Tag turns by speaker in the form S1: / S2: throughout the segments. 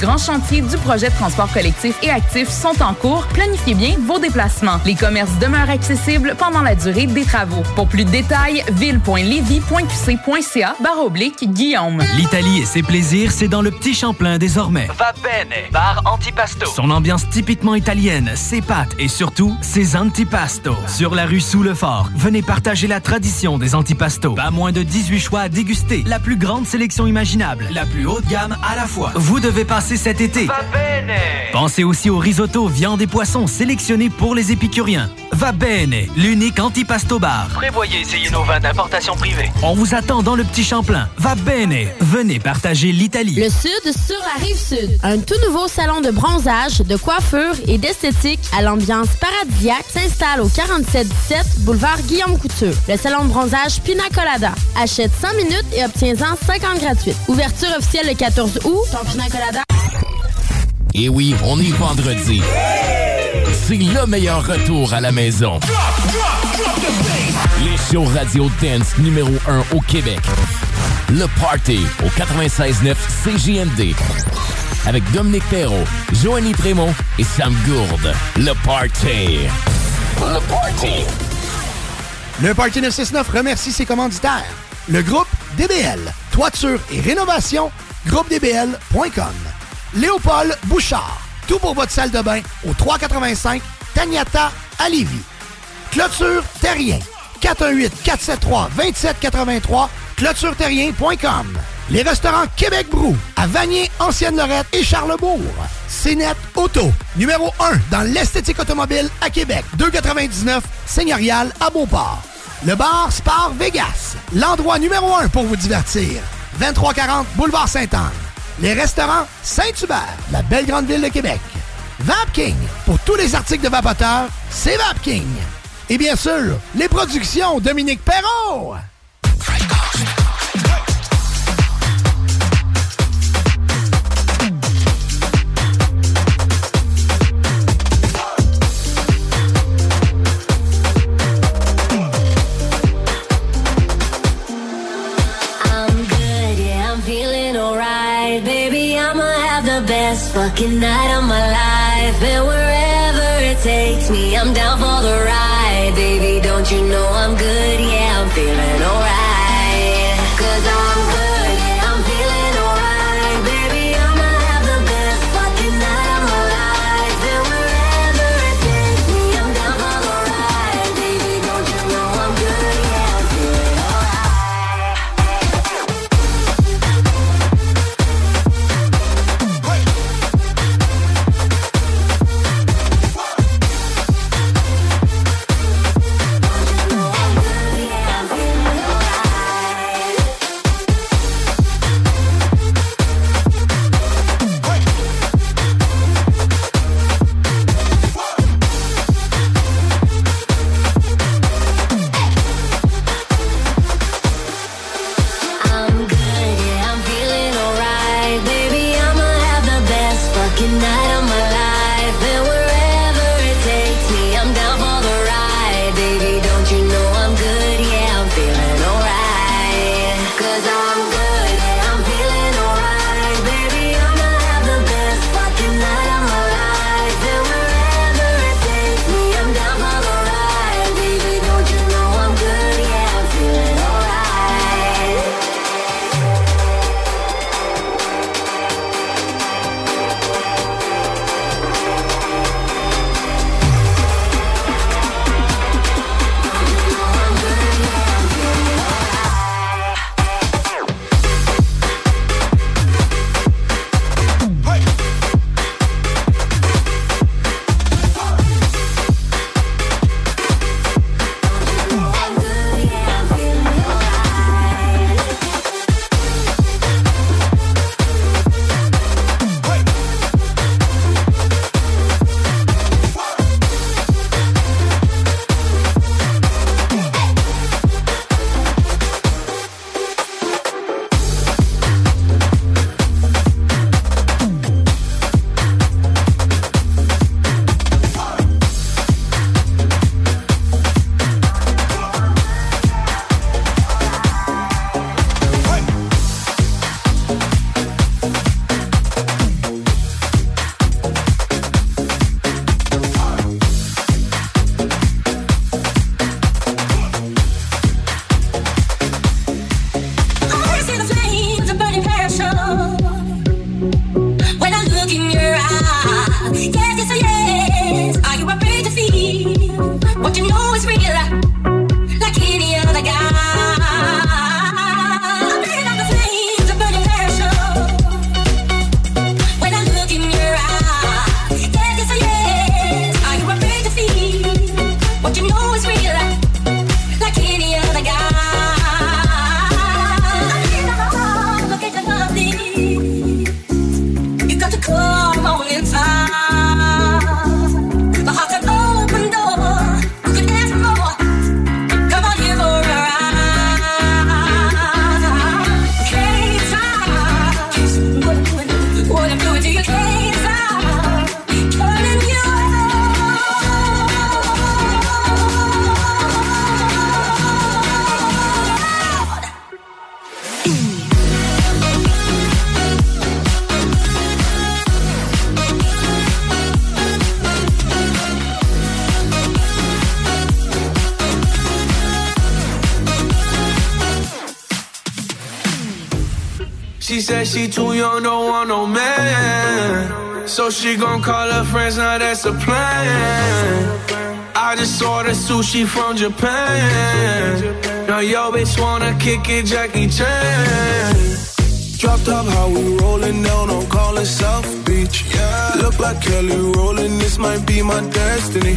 S1: Grands chantiers du projet de transport collectif et actif sont en cours. Planifiez bien vos déplacements. Les commerces demeurent accessibles pendant la durée des travaux. Pour plus de détails, ville.levy.qc.ca barre oblique Guillaume.
S2: L'Italie et ses plaisirs, c'est dans le petit Champlain désormais.
S3: Va bene, bar antipasto.
S2: Son ambiance typiquement italienne, ses pâtes et surtout ses antipastos. Sur la rue sous le fort, venez partager la tradition des antipastos. Pas moins de 18 choix à déguster. La plus grande sélection imaginable, la plus haute gamme à la fois. Vous devez passer cet été.
S3: Va bene.
S2: Pensez aussi au risotto, viande et poissons sélectionnés pour les épicuriens. Va bene, l'unique antipasto bar.
S3: Prévoyez essayer nos vins d'importation privée.
S2: On vous attend dans le petit Champlain. Va bene, venez partager l'Italie.
S4: Le Sud sur la rive Sud. Un tout nouveau salon de bronzage, de coiffure et d'esthétique à l'ambiance paradisiaque s'installe au 4717 boulevard Guillaume Couture. Le salon de bronzage Pina Colada. Achète 100 minutes et obtiens-en 50 gratuites. Ouverture officielle le 14 août. Ton Pina Colada.
S5: Et oui, on est vendredi. C'est le meilleur retour à la maison. Les shows radio dance numéro 1 au Québec. Le Party au 96.9 CJMD. Avec Dominique Perrault, Joanie Prémont et Sam Gourde. Le Party. Le Party.
S6: Le Party 969 remercie ses commanditaires. Le groupe DBL, toiture et rénovation, groupedbl.com. Léopold Bouchard, tout pour votre salle de bain au 385 Tagnata à Lévis. Clôture Terrien, 418-473-2783, clôtureterrien.com. Les restaurants Québec Brou, à Vanier, Ancienne-Lorette et Charlebourg. CNET Auto, numéro 1 dans l'esthétique automobile à Québec. 2,99 Seigneurial à Beauport. Le bar Spar Vegas, l'endroit numéro 1 pour vous divertir. 2340 Boulevard Sainte-Anne. Les restaurants Saint-Hubert, la belle grande ville de Québec. Vapking, pour tous les articles de vapoteurs, c'est Vapking. Et bien sûr, les productions Dominique Perrault.
S7: Fucking night of my life.
S8: She too young, don't want no man. So she gon' call her friends, now that's a plan. I just ordered sushi from Japan. Now yo bitch wanna kick it, Jackie Chan. Drop top, how we rollin' down on callin' South Beach. Yeah. Look like Kelly rollin', this might be my destiny.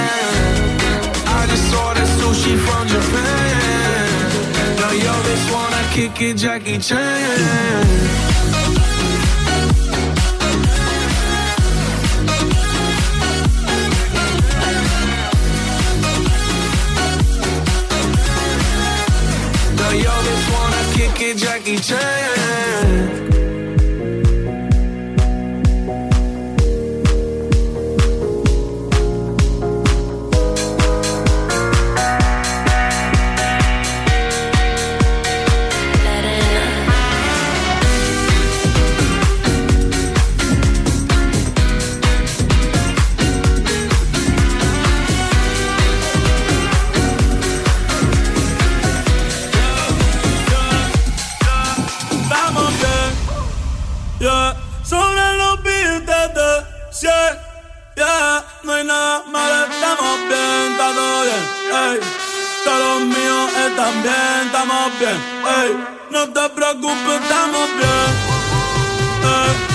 S8: sushi from Japan. Now yo, bitch wanna kick it, Jackie Chan. Now yo, bitch wanna kick it, Jackie Chan.
S9: Bien, estamos bien, ey. No te preocupes, estamos bien, ey.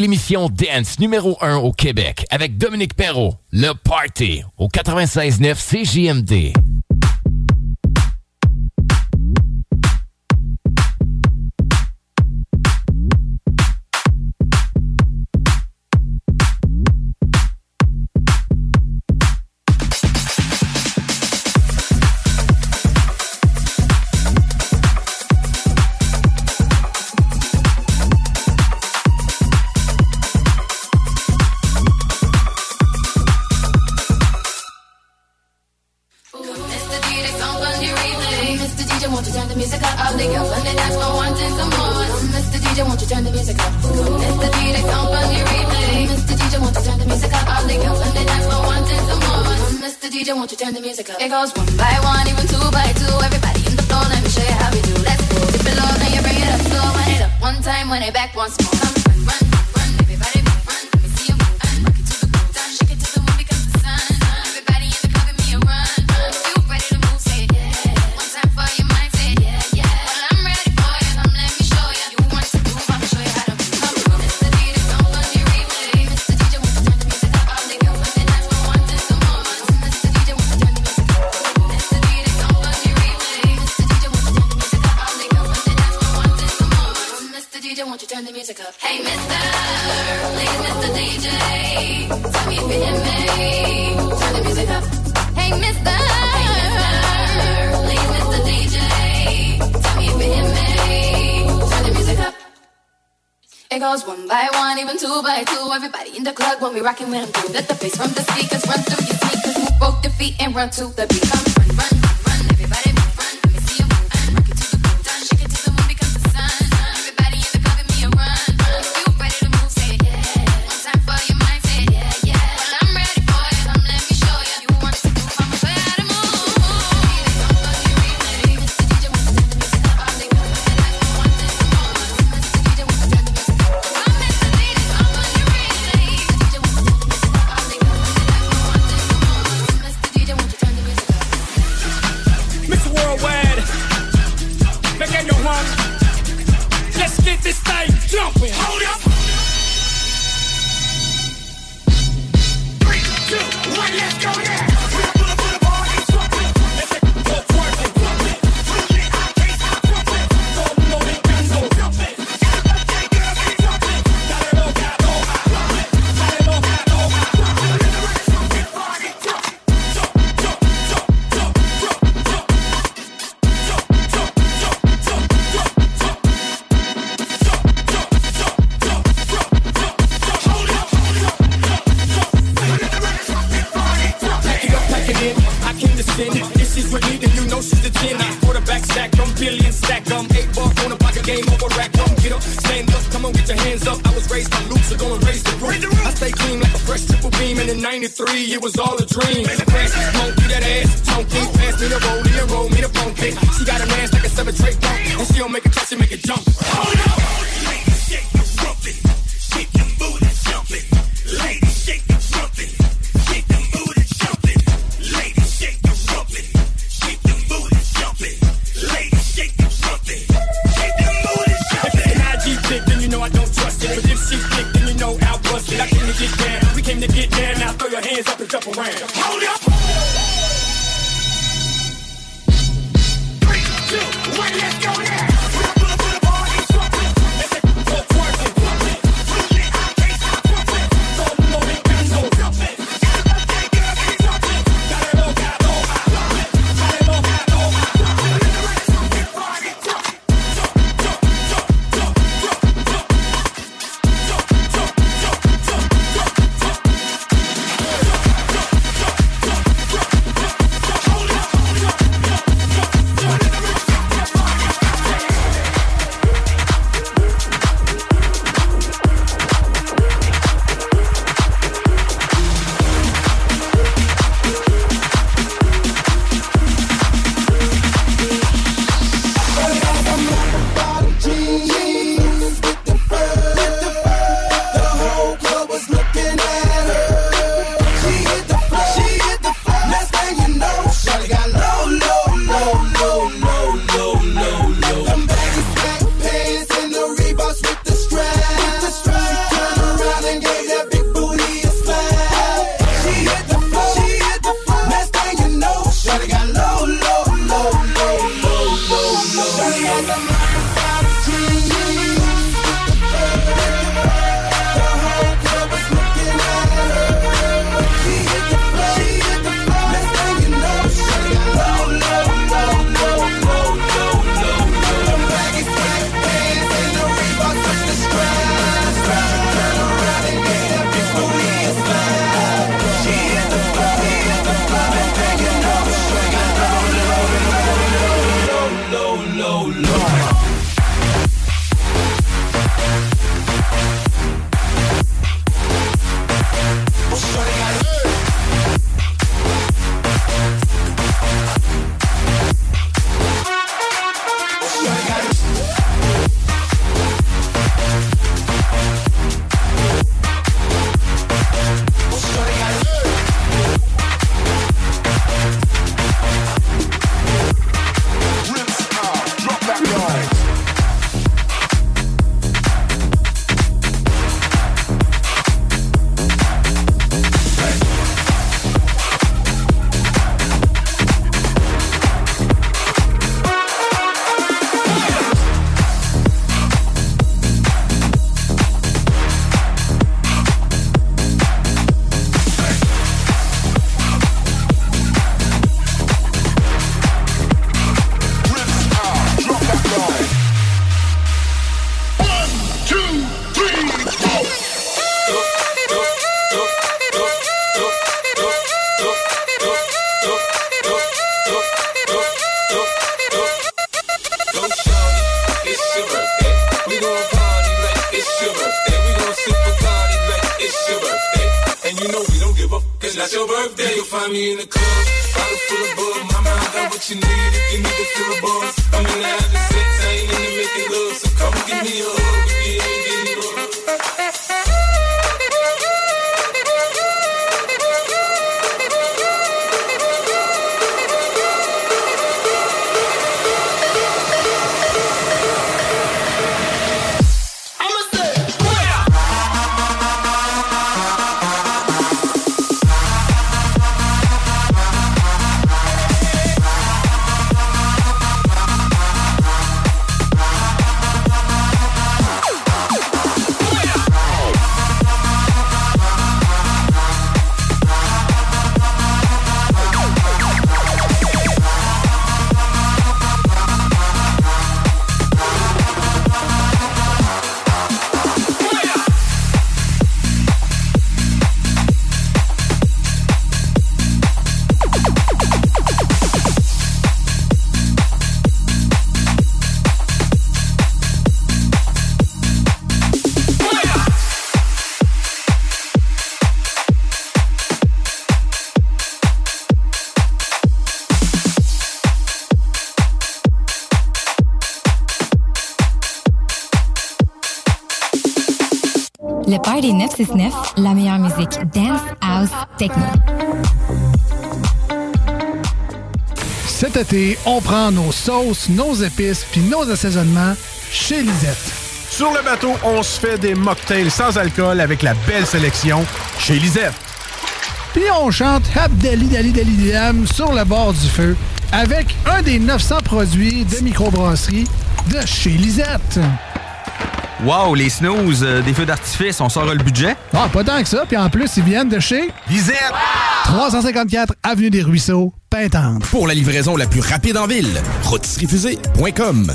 S10: L'émission Dance numéro 1 au Québec avec Dominique Perrault, Le Party au 96.9 CJMD. to the beat.
S11: came to get down. We came to get down. Now throw your hands up and jump around. Hold up.
S12: 969, la meilleure musique dance, house, techno.
S13: Cet été, on prend nos sauces, nos épices puis nos assaisonnements chez Lisette.
S14: Sur le bateau, on se fait des mocktails sans alcool avec la belle sélection chez Lisette.
S13: Puis on chante Abdali Dali Dali Dam sur le bord du feu avec un des 900 produits de microbrasserie de chez Lisette.
S15: Wow, les snooze, euh, des feux d'artifice, on sort le budget?
S13: Ah, pas tant que ça. Puis en plus, ils viennent de chez
S15: Lisette!
S13: 354 Avenue des Ruisseaux, Pintante.
S16: Pour la livraison la plus rapide en ville, rôtisseriefusée.com.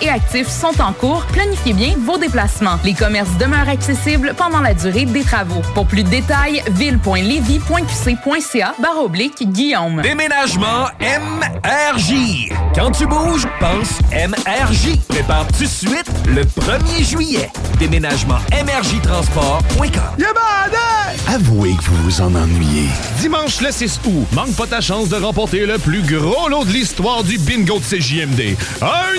S1: et actif sont en cours. Planifiez bien vos déplacements. Les commerces demeurent accessibles pendant la durée des travaux. Pour plus de détails, ville.levy.qc.ca barre oblique Guillaume.
S17: Déménagement MRJ. Quand tu bouges, pense MRJ. Prépare tout de suite le 1er juillet. Déménagement MRJ Transport.com.
S18: Avouez que vous vous en ennuyez.
S19: Dimanche le 6 août, manque pas ta chance de remporter le plus gros lot de l'histoire du bingo de CJMD. Un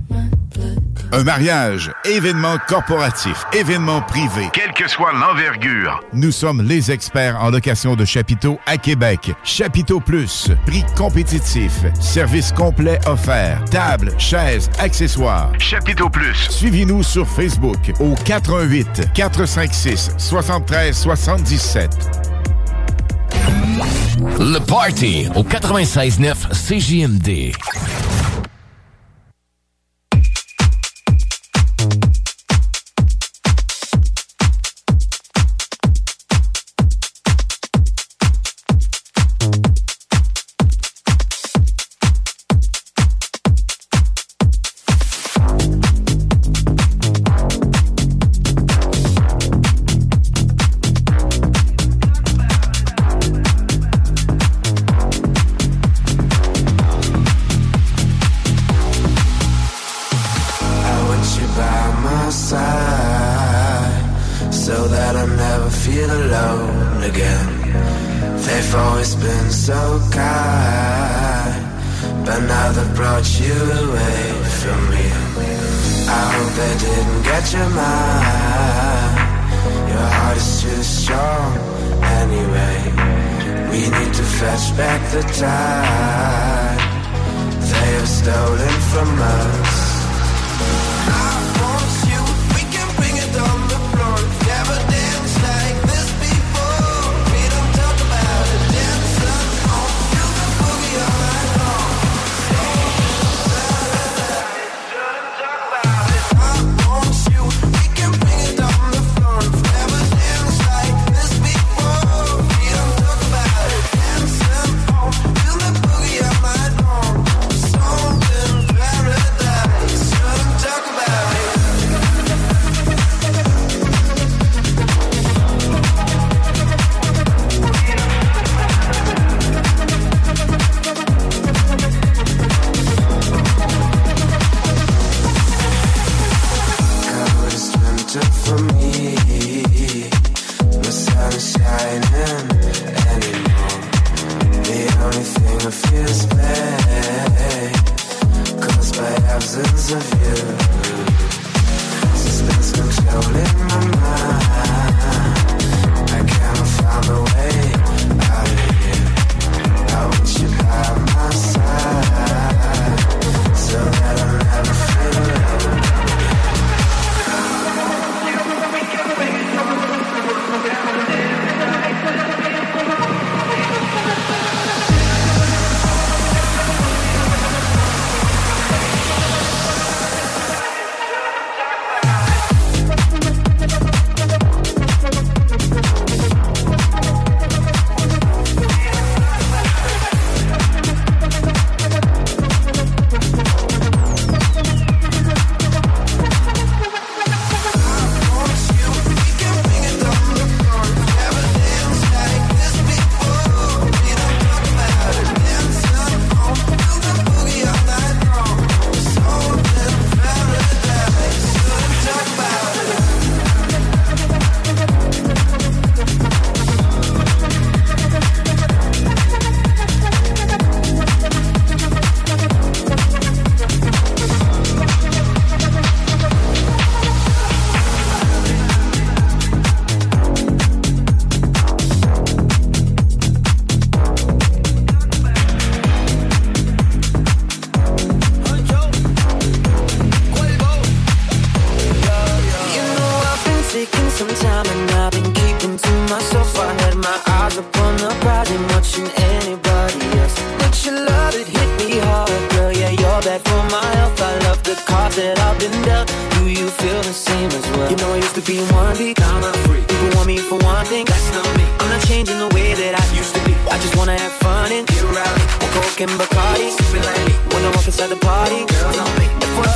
S20: Un mariage, événement corporatif, événement privé.
S21: Quelle que soit l'envergure.
S20: Nous sommes les experts en location de chapiteaux à Québec. Chapiteau Plus, prix compétitif, service complet offert, table, chaises, accessoires.
S21: Chapiteau Plus.
S20: Suivez-nous sur Facebook au 418 456 73 77.
S22: Le Party au 96.9 CJMD.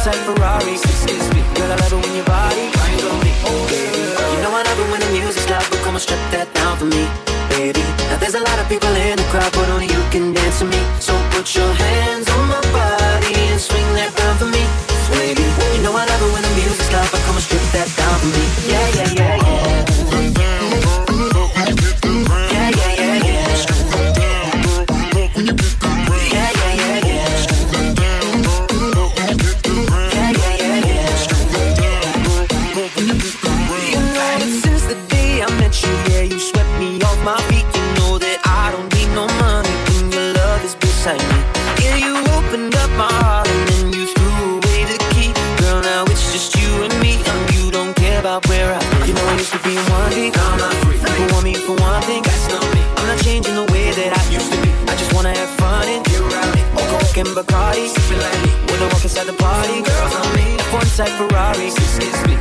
S23: like Ferraris, excuse me Girl, I love it when your body grinds on me. Oh, yeah. You know I love it when the music's loud But come and strip that down for me, baby. Now there's a lot of people in the crowd But only you can dance to me. So put your hands like Ferrari.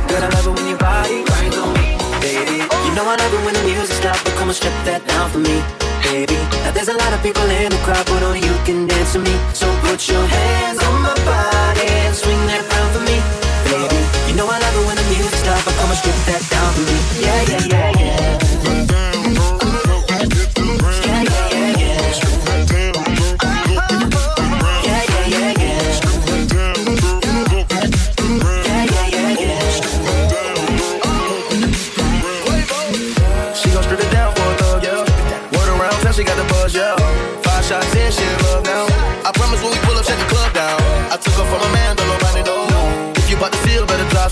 S23: Girl, I love it when your body grinds on me, baby. You know I love it when the music stops, but come and strip that down for me, baby. Now there's a lot of people in the crowd, but only you can dance to me. So put your hands on my body and swing that round for me, baby. You know I love it when the music stops, but come and strip that down for me, yeah, yeah, yeah.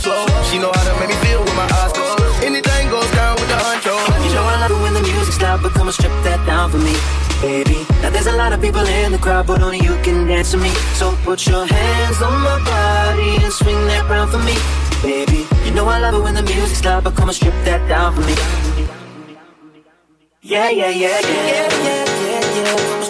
S23: She
S24: know how to make me feel with my eyes closed. Anything goes down with the honcho.
S25: You know I love it when the music stops, but come and strip that down for me, baby. Now there's a lot of people in the crowd, but only you can dance to me. So put your hands on my body and swing that round for me, baby. You know I love it when the music stops, but come and strip that down for me. Yeah, yeah, yeah, yeah, yeah, yeah, yeah. yeah.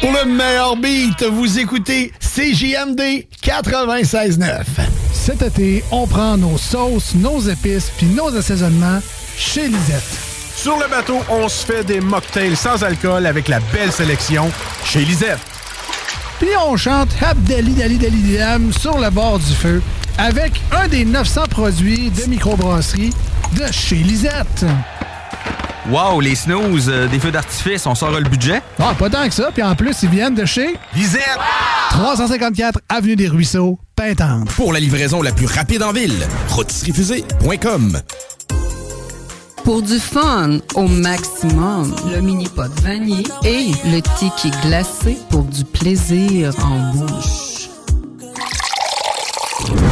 S6: Pour le meilleur beat, vous écoutez CJMD 96.9.
S13: Cet été, on prend nos sauces, nos épices puis nos assaisonnements chez Lisette.
S14: Sur le bateau, on se fait des mocktails sans alcool avec la belle sélection chez Lisette.
S13: Puis on chante Abdali Dali Dali Dam sur le bord du feu avec un des 900 produits de microbrasserie de chez Lisette.
S26: Wow, les snooze, euh, des feux d'artifice, on sort le budget?
S13: Ah, pas tant que ça. Puis en plus, ils viennent de chez
S14: Lisette.
S13: 354 Avenue des Ruisseaux, Pintante.
S16: Pour la livraison la plus rapide en ville, rôtisseriefusée.com.
S27: Pour du fun au maximum, le mini pot vanille et le tiki glacé pour du plaisir en bouche.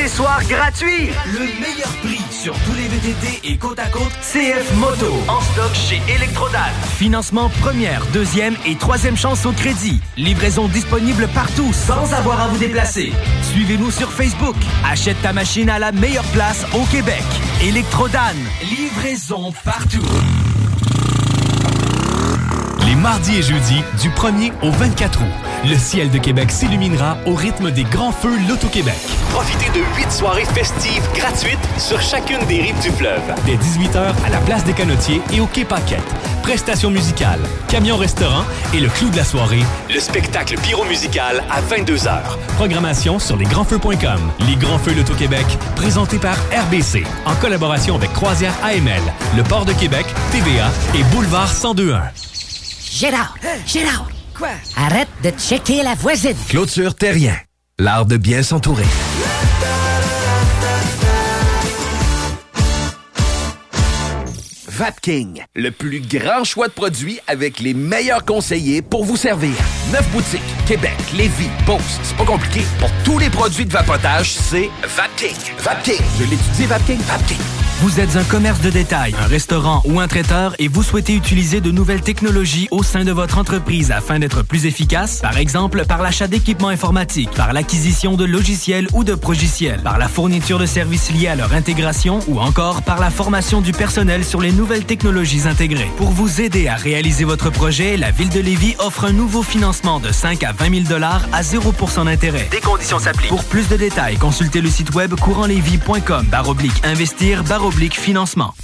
S2: Accessoires gratuits. Le meilleur prix sur tous les VTT et côte à côte CF Moto. En stock chez Electrodan. Financement première, deuxième et troisième chance au crédit. Livraison disponible partout sans avoir à vous déplacer. Suivez-nous sur Facebook. Achète ta machine à la meilleure place au Québec. Electrodan. Livraison partout.
S28: Les mardis et jeudis, du 1er au 24 août, le ciel de Québec s'illuminera au rythme des grands feux Loto-Québec.
S29: Profitez de huit soirées festives gratuites sur chacune des rives du fleuve.
S28: Dès 18h à la place des Canotiers et au Quai Paquette. Prestations musicales, camion-restaurant et le clou de la soirée,
S29: Le spectacle pyro-musical à 22h.
S28: Programmation sur lesgrandsfeux.com. Les Grands Feux Loto-Québec, présentés par RBC, en collaboration avec Croisière AML, le Port de Québec, TVA et Boulevard 1021.
S30: Gérard! Gérard! Arrête de checker la voisine!
S29: Clôture Terrien. L'art de bien s'entourer.
S31: Vapking, le plus grand choix de produits avec les meilleurs conseillers pour vous servir. Neuf boutiques, Québec, Lévis, Beauce, c'est pas compliqué. Pour tous les produits de vapotage, c'est Vapking. Vapking, je l'étudie, Vapking, Vapking.
S2: Vous êtes un commerce de détail, un restaurant ou un traiteur et vous souhaitez utiliser de nouvelles technologies au sein de votre entreprise afin d'être plus efficace, par exemple par l'achat d'équipements informatiques, par l'acquisition de logiciels ou de progiciels, par la fourniture de services liés à leur intégration ou encore par la formation du personnel sur les nouvelles technologies intégrées. Pour vous aider à réaliser votre projet, la Ville de Lévis offre un nouveau financement de 5 à 20 000 dollars à 0% d'intérêt. Des conditions s'appliquent. Pour plus de détails, consultez le site web courantlévis.com baroblique investir baroblique financement.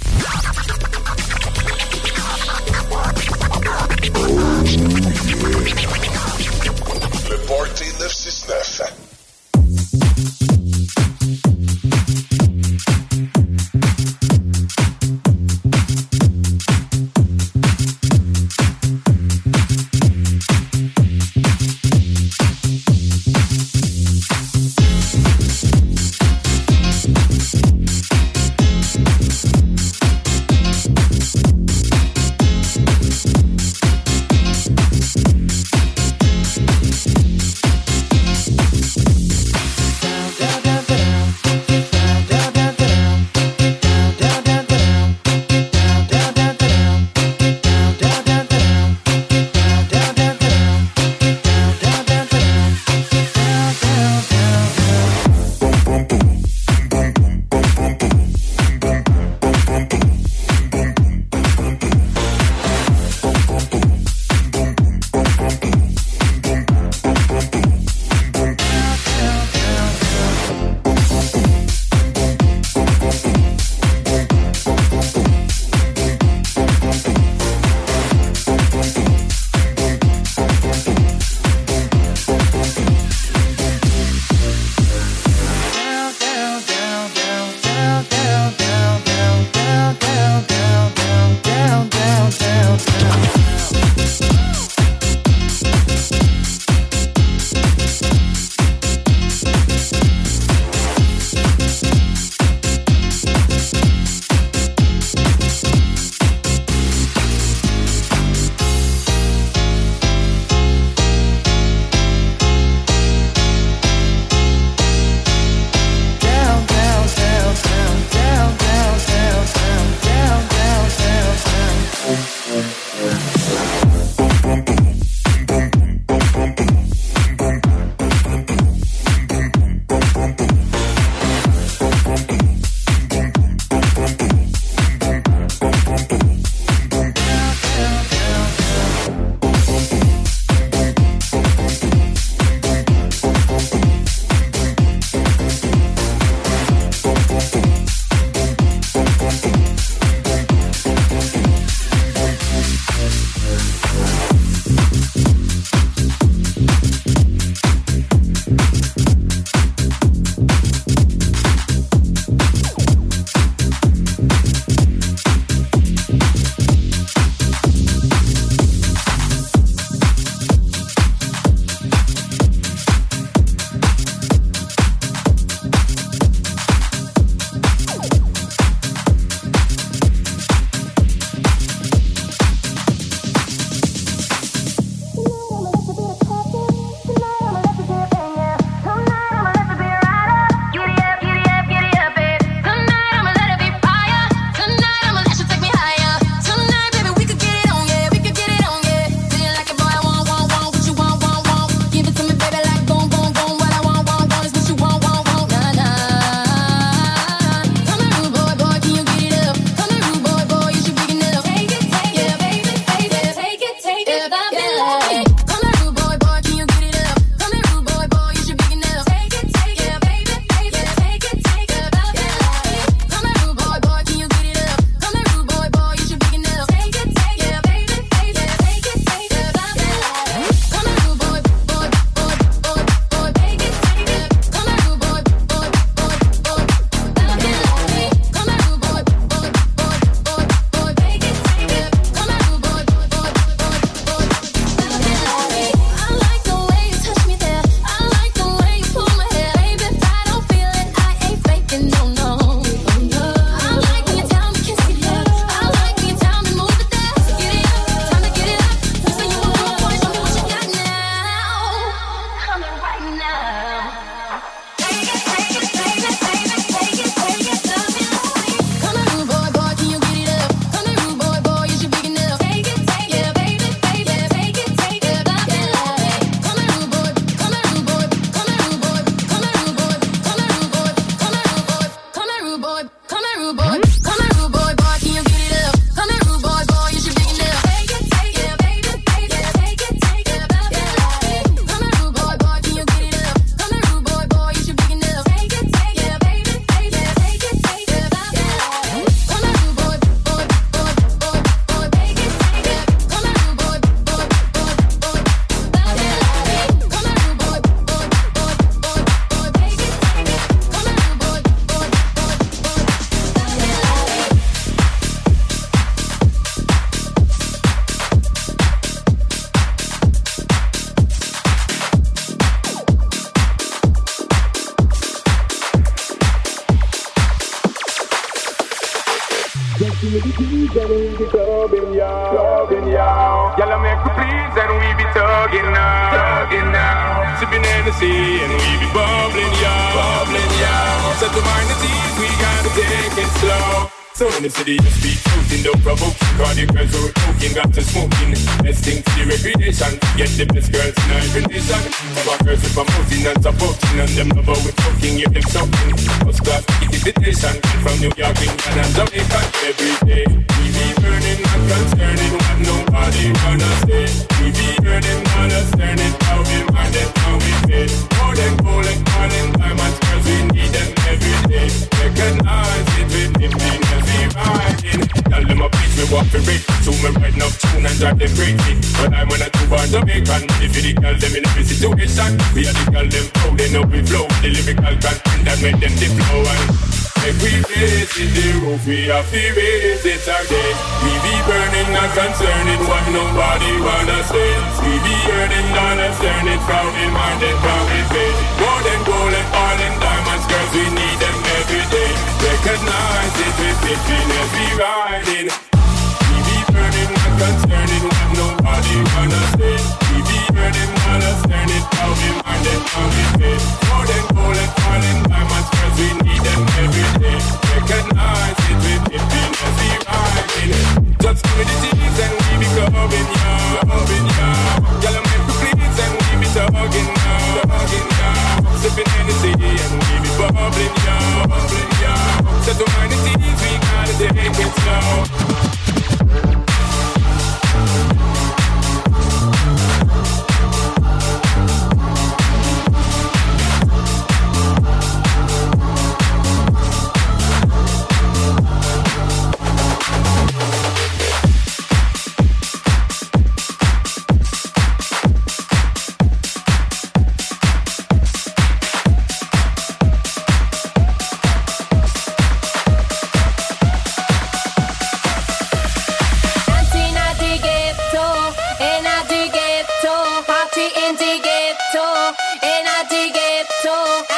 S23: when I dig it, so.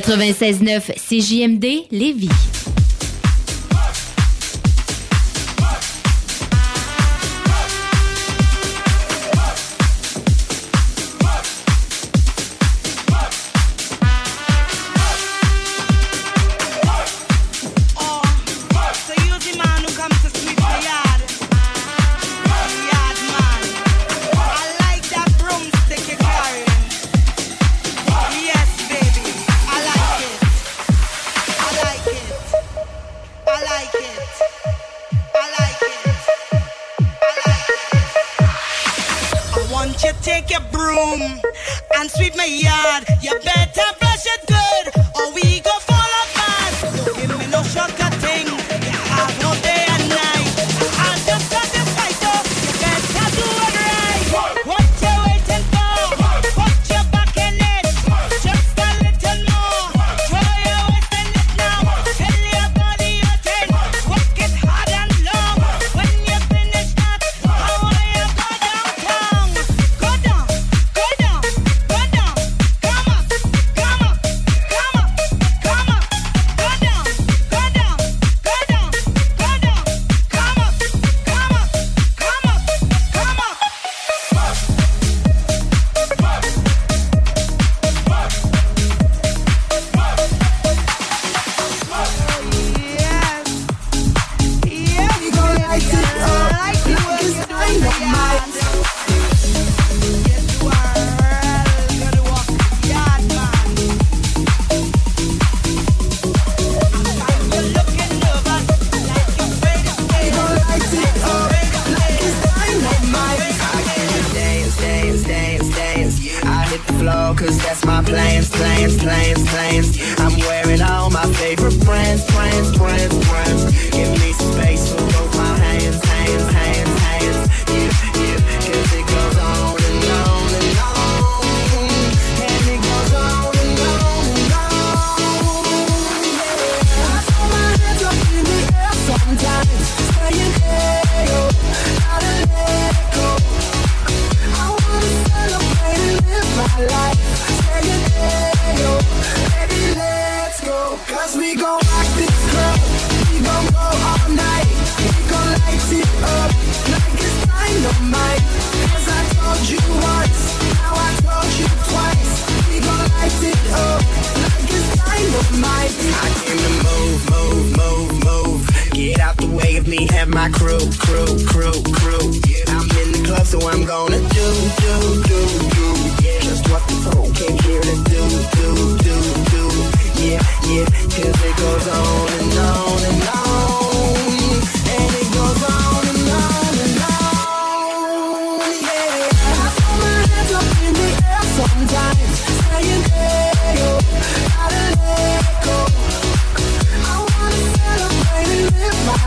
S32: 96.9 CJMD Lévis.
S33: I
S11: came to move, move, move, move. Get out the way of me, have my crew, crew, crew, crew. I'm in the club, so I'm gonna do, do, do, do. Yeah, just what the phone came here to do, do, do, do. Yeah, yeah, cause it goes on and on and on.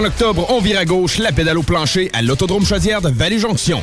S16: Jusqu'en octobre, on vire à gauche la pédale au plancher à l'Autodrome Chaudière de Vallée-Jonction.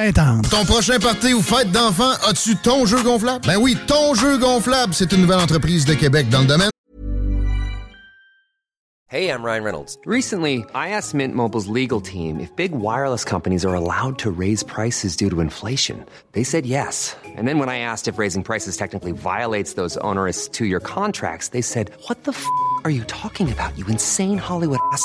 S13: Pintendre.
S34: Ton prochain party ou fête d'enfant, as-tu ton jeu gonflable? Ben oui, ton jeu gonflable, c'est une nouvelle entreprise de Québec dans le domaine.
S35: Hey, I'm Ryan Reynolds. Recently, I asked Mint Mobile's legal team if big wireless companies are allowed to raise prices due to inflation. They said yes. And then when I asked if raising prices technically violates those onerous two year contracts, they said, What the f are you talking about, you insane Hollywood ass?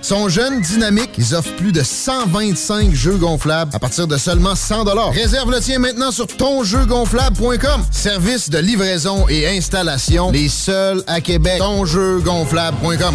S34: Sont jeunes, dynamiques, ils offrent plus de 125 jeux gonflables à partir de seulement 100 Réserve le tien maintenant sur tonjeugonflable.com. Service de livraison et installation, les seuls à Québec. Tonjeugonflable.com.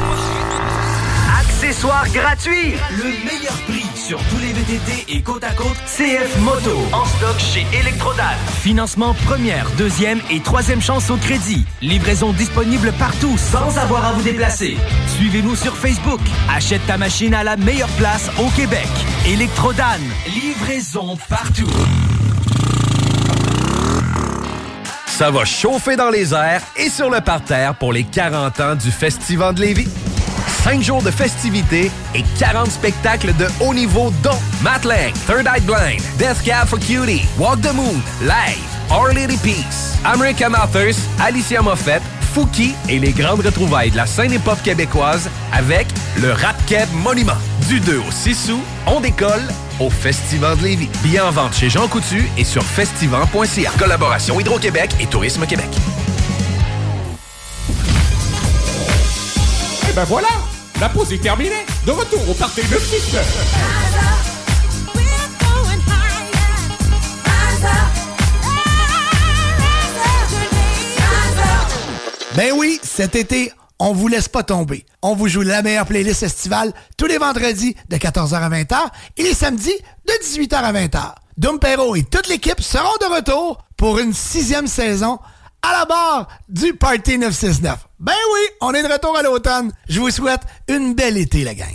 S2: Accessoires gratuits. Le meilleur prix sur tous les VTT et côte à côte CF Moto. En stock chez Electrodan. Financement première, deuxième et troisième chance au crédit. Livraison disponible partout sans avoir à vous déplacer. Suivez-nous sur Facebook. Achète ta machine à la meilleure place au Québec. Electrodan. Livraison partout.
S31: Ça va chauffer dans les airs et sur le parterre pour les 40 ans du Festival de Lévis. 5 jours de festivités et 40 spectacles de haut niveau dont Matt Lang, Third Eye Blind, Death Cab for Cutie, Walk the Moon, Live, Our Lady Peace, America Matters, Alicia Moffett, Fouki et les grandes retrouvailles de la scène hip-hop québécoise avec le Rap Monument. Du 2 au 6 août, on décolle au Festival de Lévis. Billets en vente chez Jean Coutu et sur festival.ca. Collaboration Hydro-Québec et Tourisme Québec.
S36: Et ben voilà, la pause est terminée. De retour au party de 6
S6: Ben oui, cet été, on vous laisse pas tomber. On vous joue la meilleure playlist estivale tous les vendredis de 14h à 20h et les samedis de 18h à 20h.
S37: Dumpero et toute l'équipe seront de retour pour une sixième saison à la barre du Party 969. Ben oui, on est de retour à l'automne. Je vous souhaite une belle été, la gang.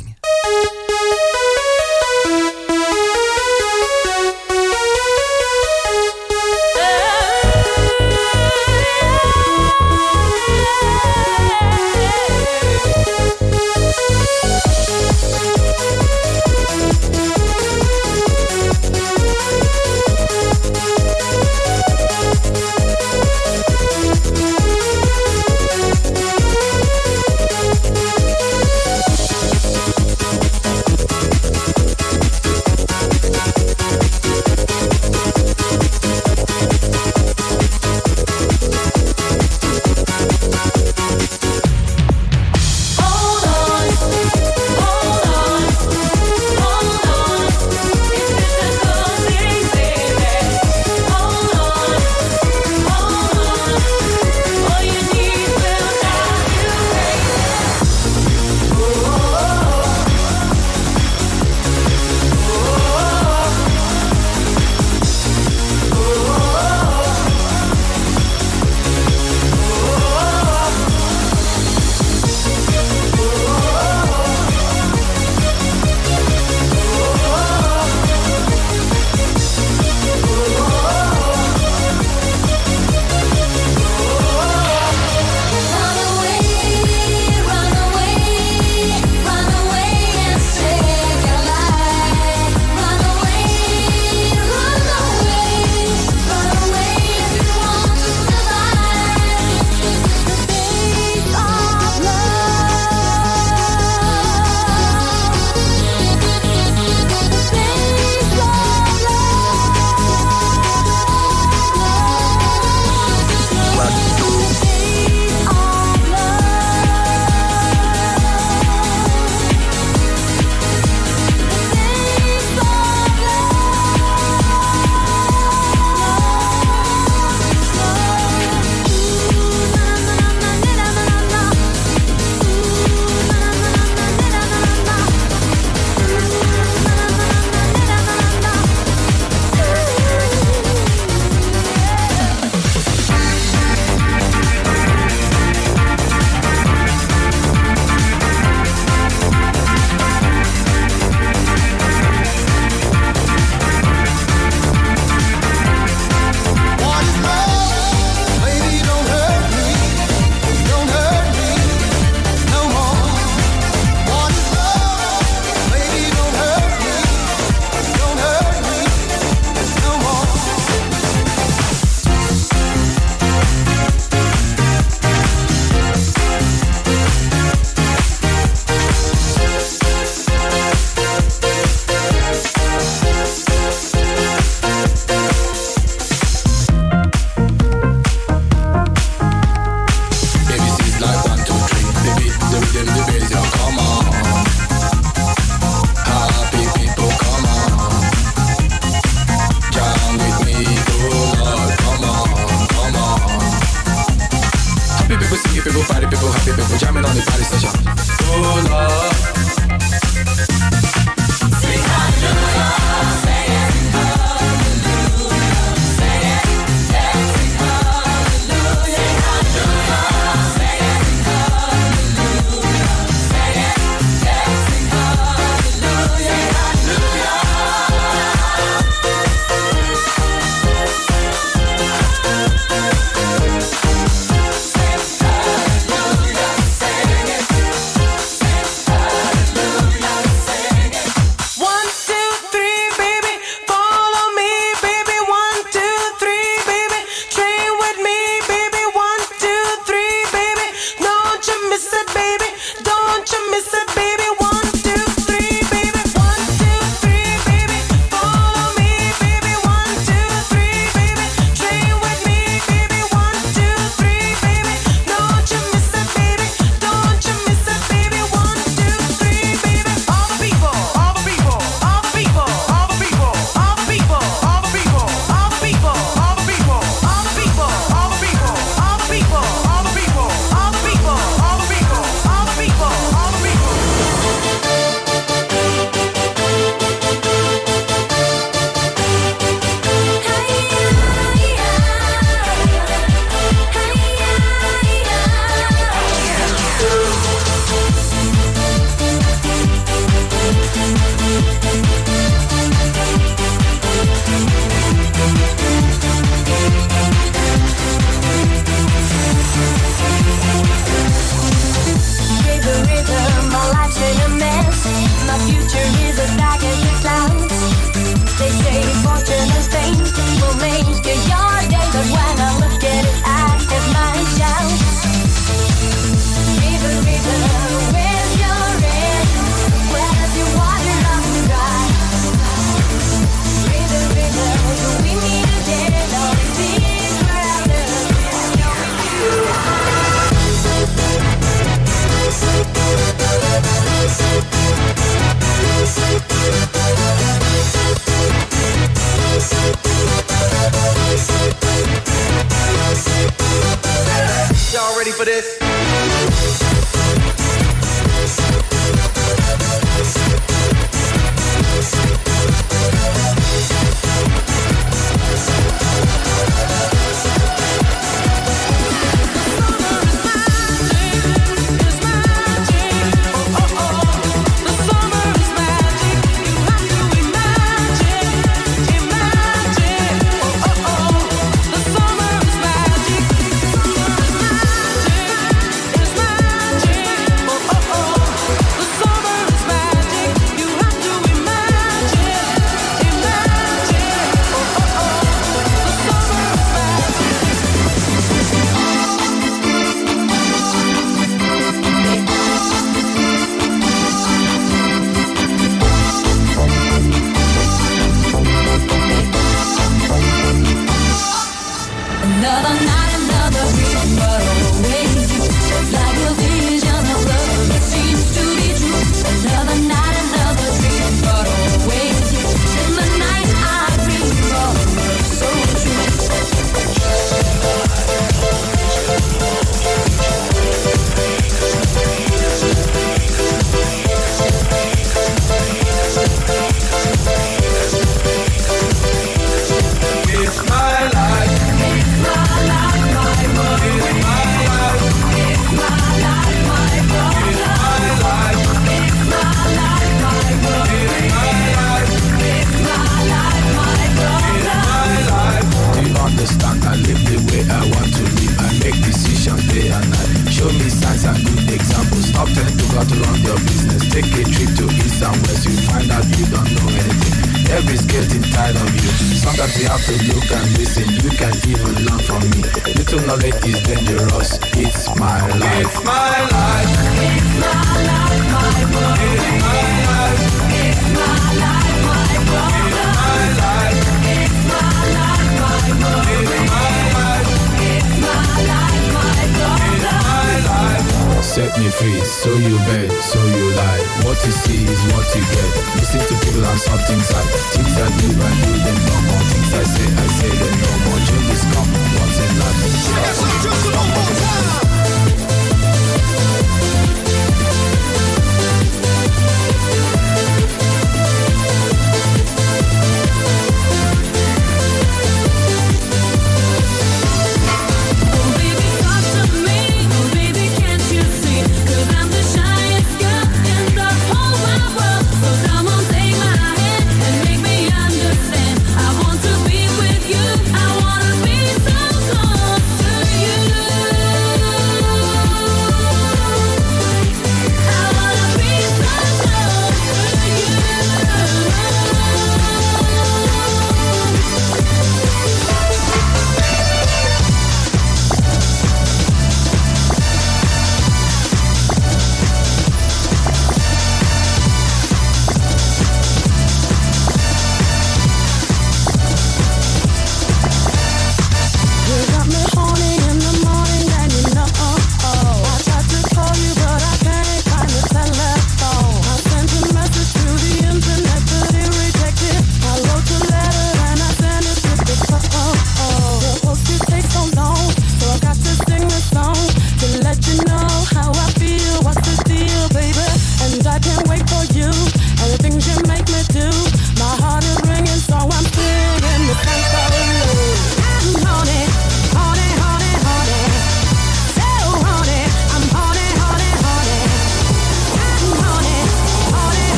S37: Just do I do them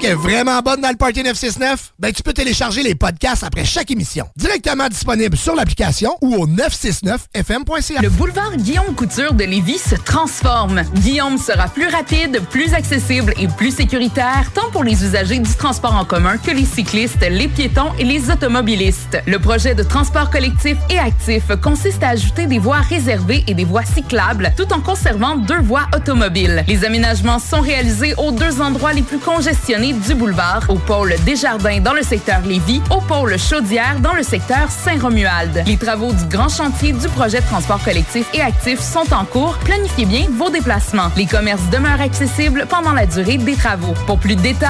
S6: musique est vraiment bonne dans le Party 969? Ben, tu peux télécharger les podcasts après chaque émission. Directement disponible sur l'application ou au 969fm.ca.
S1: Le boulevard Guillaume Couture de Lévis se transforme. Guillaume sera plus rapide, plus accessible et plus sécuritaire, les usagers du transport en commun que les cyclistes, les piétons et les automobilistes. Le projet de transport collectif et actif consiste à ajouter des voies réservées et des voies cyclables, tout en conservant deux voies automobiles. Les aménagements sont réalisés aux deux endroits les plus congestionnées
S38: congestionné du boulevard, au pôle Desjardins dans le secteur Lévis, au pôle Chaudière dans le secteur Saint-Romuald. Les travaux du grand chantier du projet de transport collectif et actif sont en cours. Planifiez bien vos déplacements. Les commerces demeurent accessibles pendant la durée des travaux. Pour plus de détails,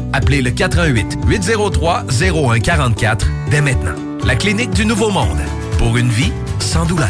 S31: Appelez le 88 803 0144 dès maintenant. La clinique du Nouveau Monde. Pour une vie sans douleur.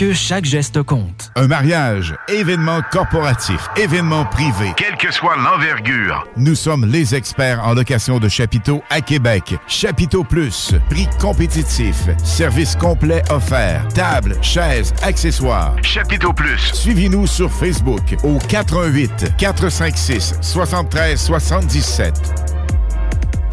S2: que chaque geste compte.
S39: Un mariage, événement corporatif, événement privé. Quelle que soit l'envergure. Nous sommes les experts en location de chapiteaux à Québec. Chapiteau Plus, prix compétitif, service complet offert, table, chaises, accessoires. Chapiteau Plus. Suivez-nous sur Facebook au 88 456 73 77.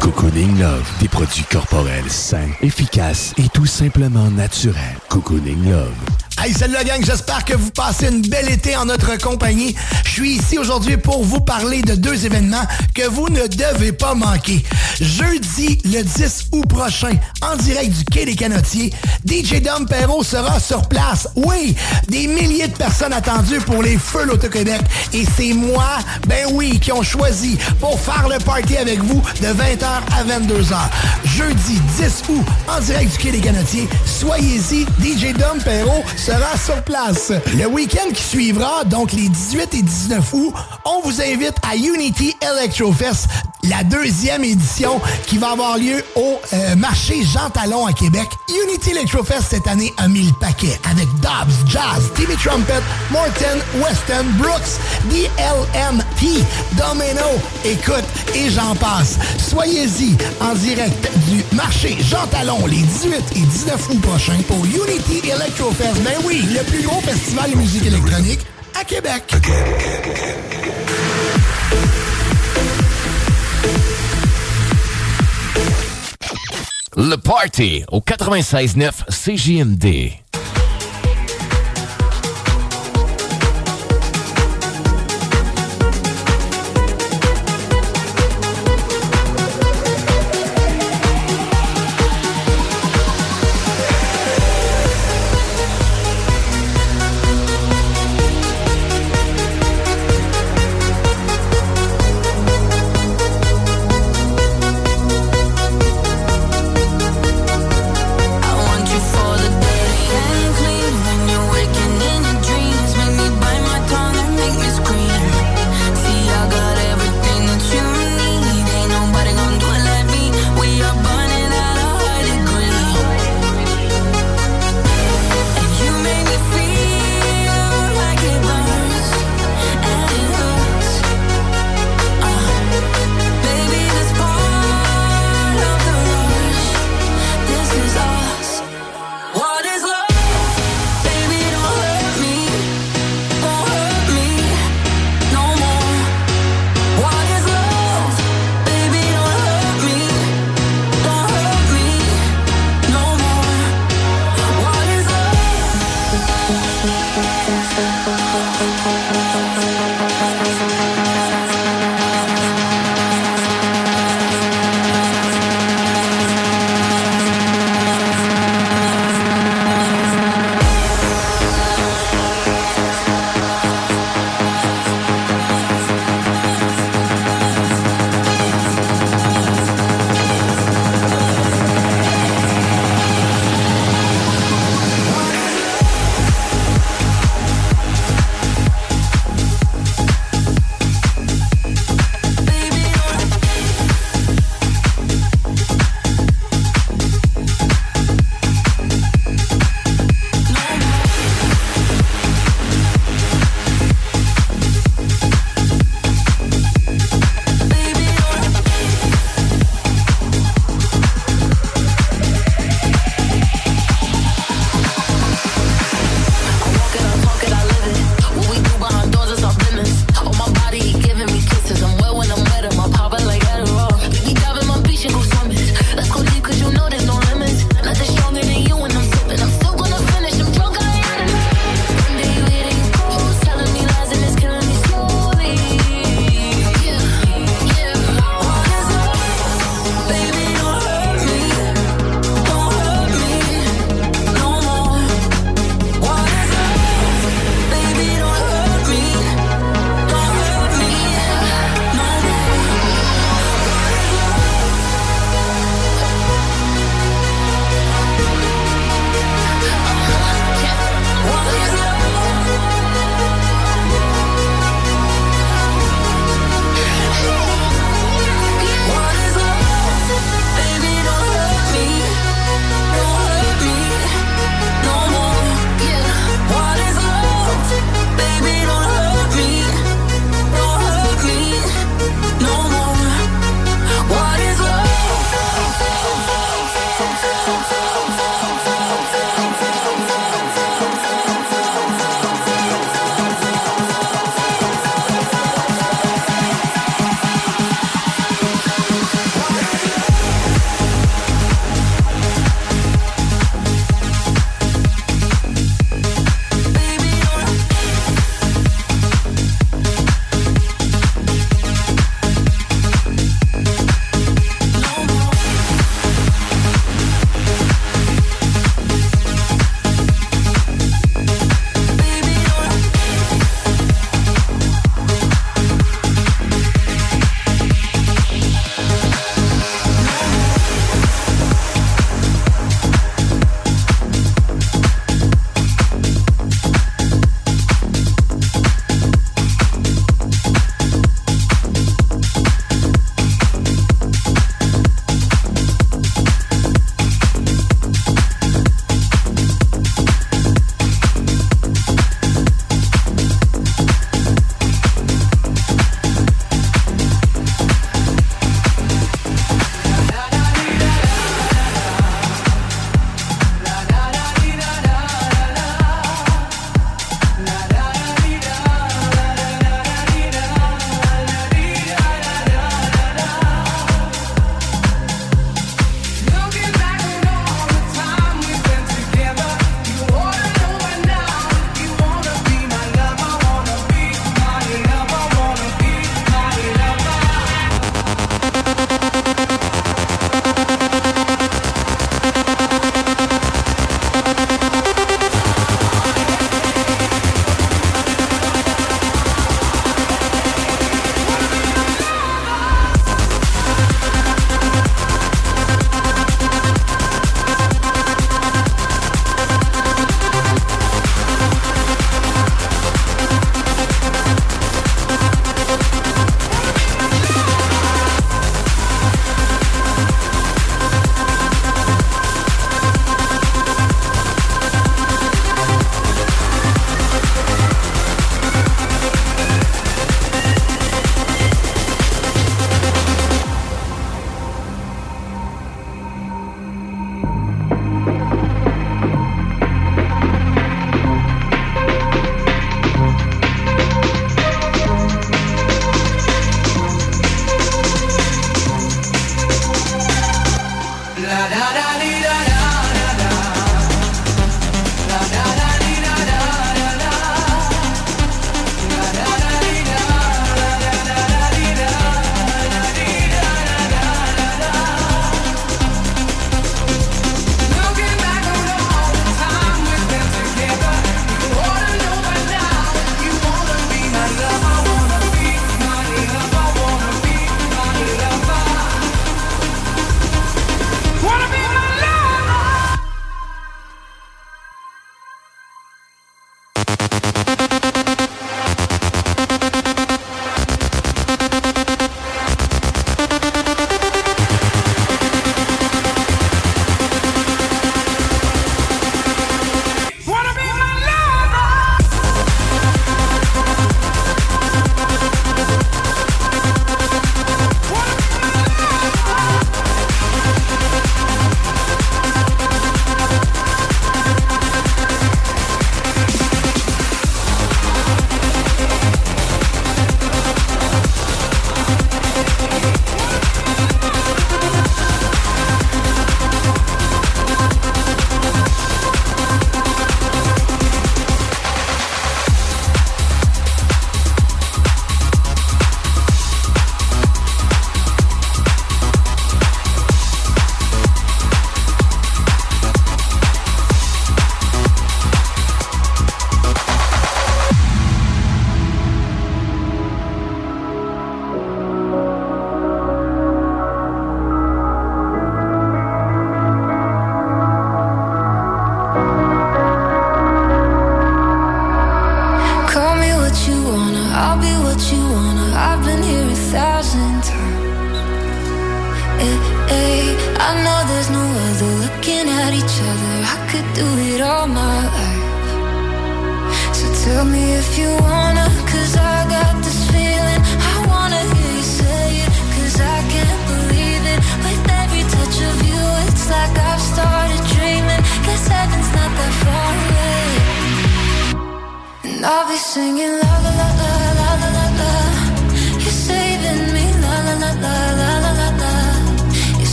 S40: Cocooning Love, des produits corporels sains, efficaces et tout simplement naturels. Cocooning Love.
S6: Hey, salut la gang, j'espère que vous passez une belle été en notre compagnie. Je suis ici aujourd'hui pour vous parler de deux événements que vous ne devez pas manquer. Jeudi, le 10 août prochain, en direct du Quai des Canotiers, DJ Dom Perrault sera sur place. Oui, des milliers de personnes attendues pour les Feux l'Auto-Québec. Et c'est moi, ben oui, qui ont choisi pour faire le party avec vous de 20h à 22h. Jeudi 10 août, en direct du Quai des Canotiers, soyez-y, DJ Dom Perrault sera sur place. Le week-end qui suivra, donc les 18 et 19 août, on vous invite à Unity Electrofest, la deuxième édition qui va avoir lieu au euh, marché Jean Talon à Québec. Unity Electrofest cette année a mis le paquet avec Dobbs, Jazz, Timmy Trumpet, Morton, Weston, Brooks, DLMT, Domino, écoute, et j'en passe. Soyez-y en direct du marché Jean Talon les 18 et 19 août prochains pour Unity Electrofest. Ben oui, le plus gros festival de musique électronique à Québec.
S40: Le Party au 96.9 CJMD.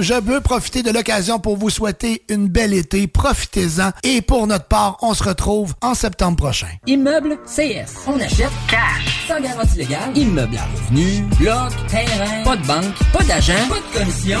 S6: Je veux profiter de l'occasion pour vous souhaiter une belle été. Profitez-en. Et pour notre part, on se retrouve en septembre prochain.
S41: Immeuble CS. On achète cash. Sans garantie légale. Immeuble à revenu. Bloc. Terrain. Pas de banque. Pas d'agent. Pas de commission.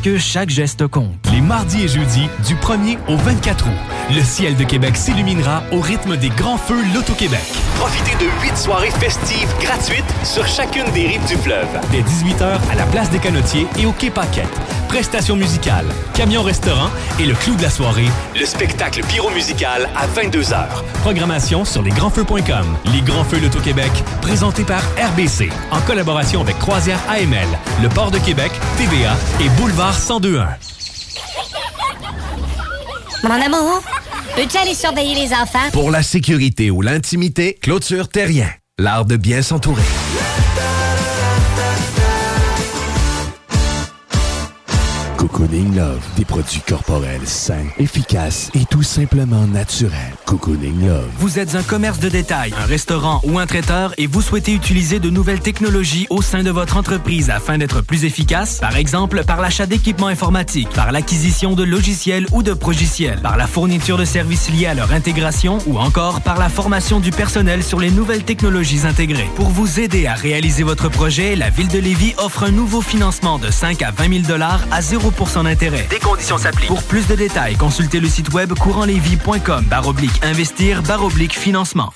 S2: que chaque geste compte.
S42: Les mardis et jeudis, du 1er au 24 août, le ciel de Québec s'illuminera au rythme des grands feux Loto-Québec. Profitez de huit soirées festives gratuites sur chacune des rives du fleuve. Dès 18h à la place des Canotiers et au Quai Paquette. Prestations musicales, camion-restaurant et le clou de la soirée, le spectacle pyro-musical à 22h. Programmation sur lesgrandsfeux.com. Les Grands Feux Loto-Québec, présenté par RBC, en collaboration avec Croisière AML, le Port de Québec, TVA et Boulevard 1021.
S43: Mon amour, peux-tu aller surveiller les enfants?
S44: Pour la sécurité ou l'intimité, clôture terrien. L'art de bien s'entourer.
S40: Cocooning Love, des produits corporels sains, efficaces et tout simplement naturels.
S2: Vous êtes un commerce de détail, un restaurant ou un traiteur et vous souhaitez utiliser de nouvelles technologies au sein de votre entreprise afin d'être plus efficace? Par exemple, par l'achat d'équipements informatiques, par l'acquisition de logiciels ou de progiciels, par la fourniture de services liés à leur intégration ou encore par la formation du personnel sur les nouvelles technologies intégrées. Pour vous aider à réaliser votre projet, la Ville de Lévis offre un nouveau financement de 5 à 20 000 à 0% d'intérêt. Des conditions s'appliquent. Pour plus de détails, consultez le site web courantlévis.com baroblique investir baroblique financement.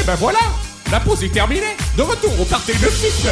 S36: Et ben voilà, la pause est terminée. De retour au party de 6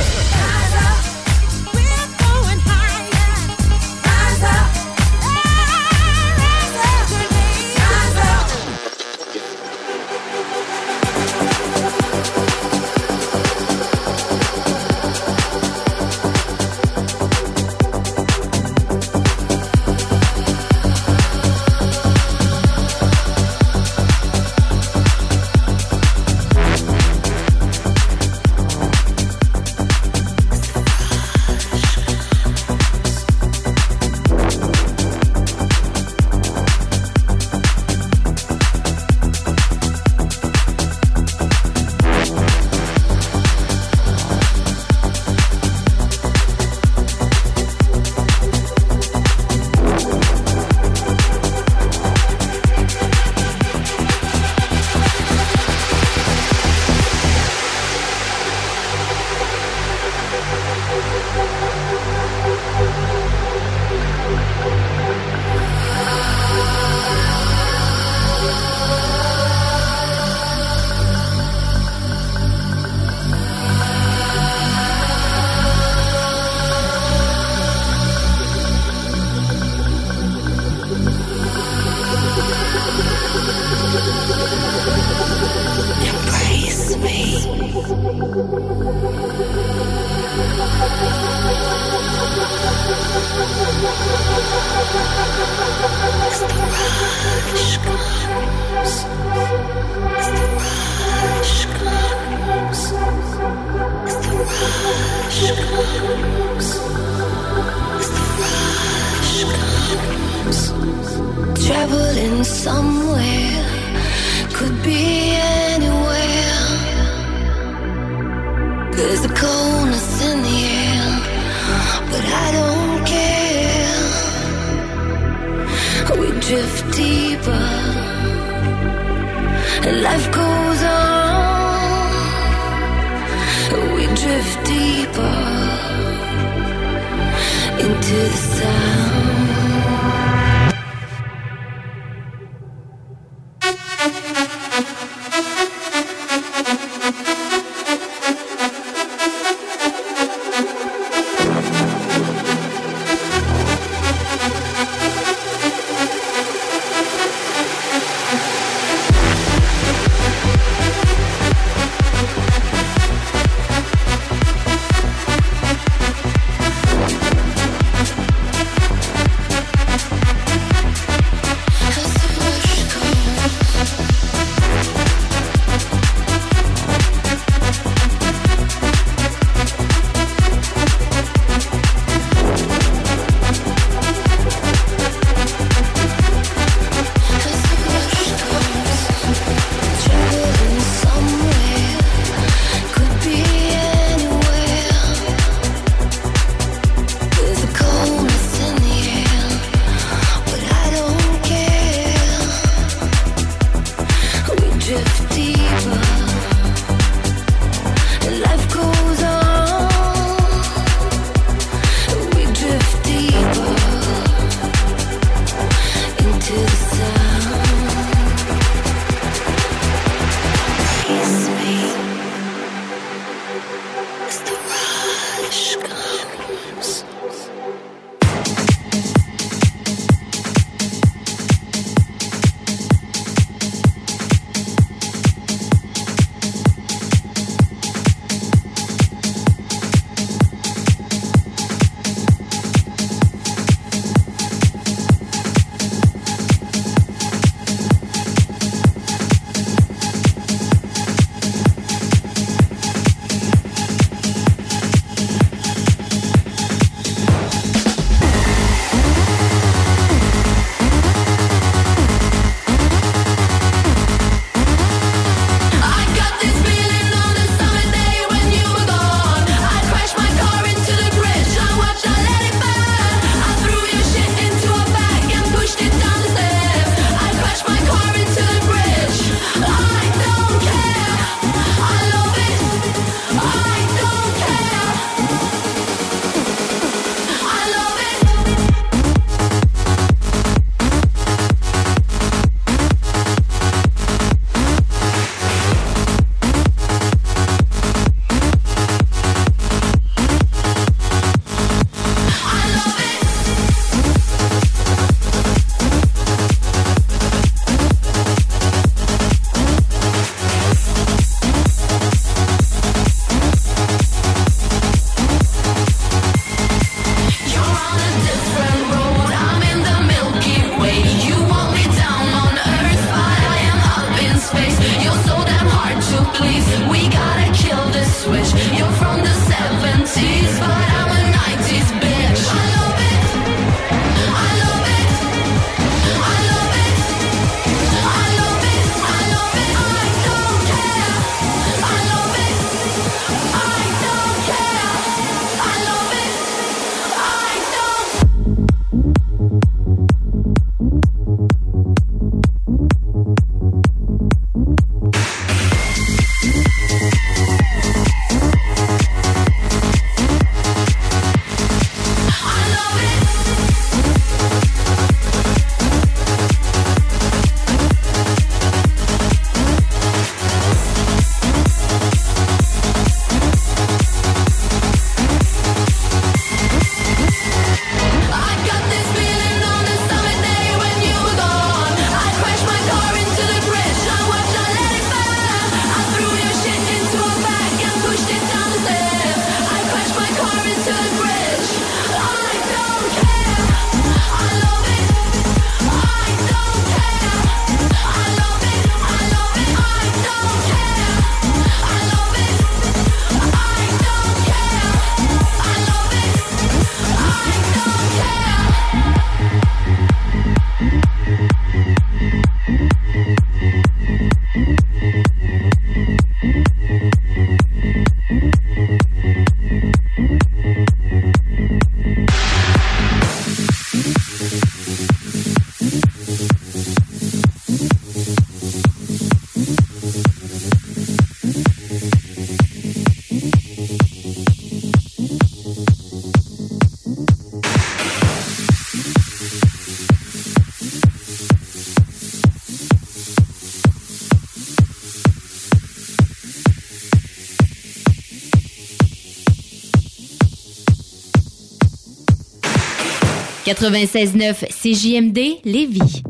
S45: 96-9 CJMD Lévis.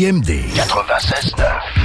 S40: JMD 96.9.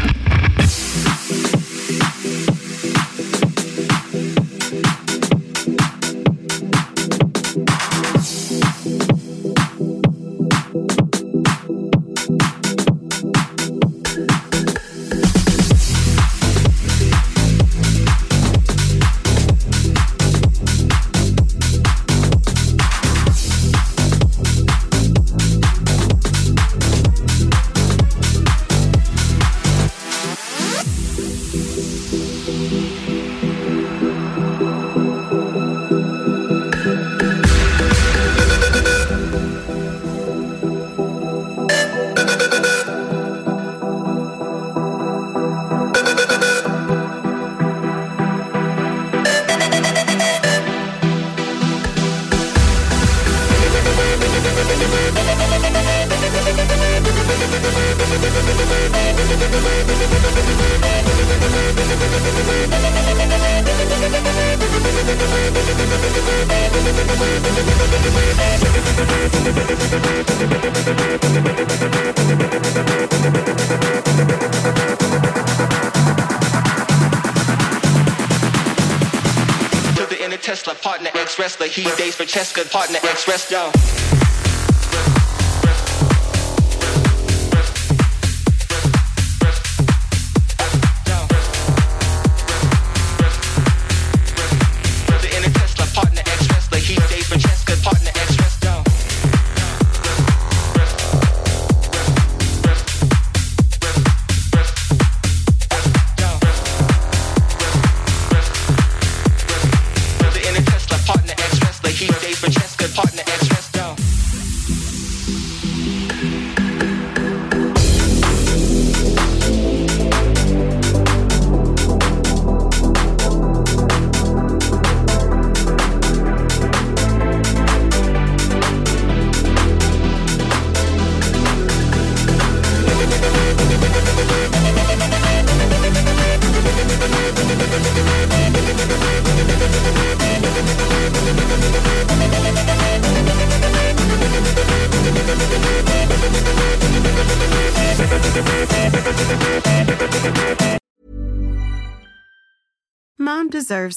S46: test, good partner, express down.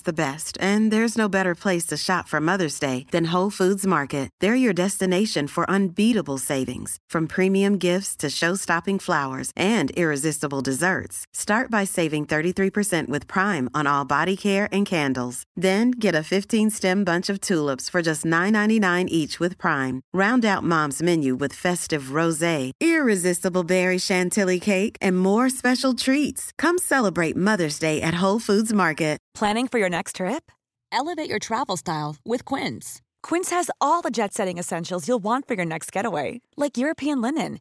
S46: The best, and there's no better place to shop for Mother's Day than Whole Foods Market. They're your destination for unbeatable savings, from premium gifts to show-stopping flowers and irresistible desserts. Start by saving 33% with Prime on all body care and candles. Then get a 15-stem bunch of tulips for just $9.99 each with Prime. Round out Mom's menu with festive rosé, irresistible berry chantilly cake, and more special treats. Come celebrate Mother's Day at Whole Foods Market.
S47: Planning for your next trip? Elevate your travel style with Quince. Quince has all the jet setting essentials you'll want for your next getaway, like European linen,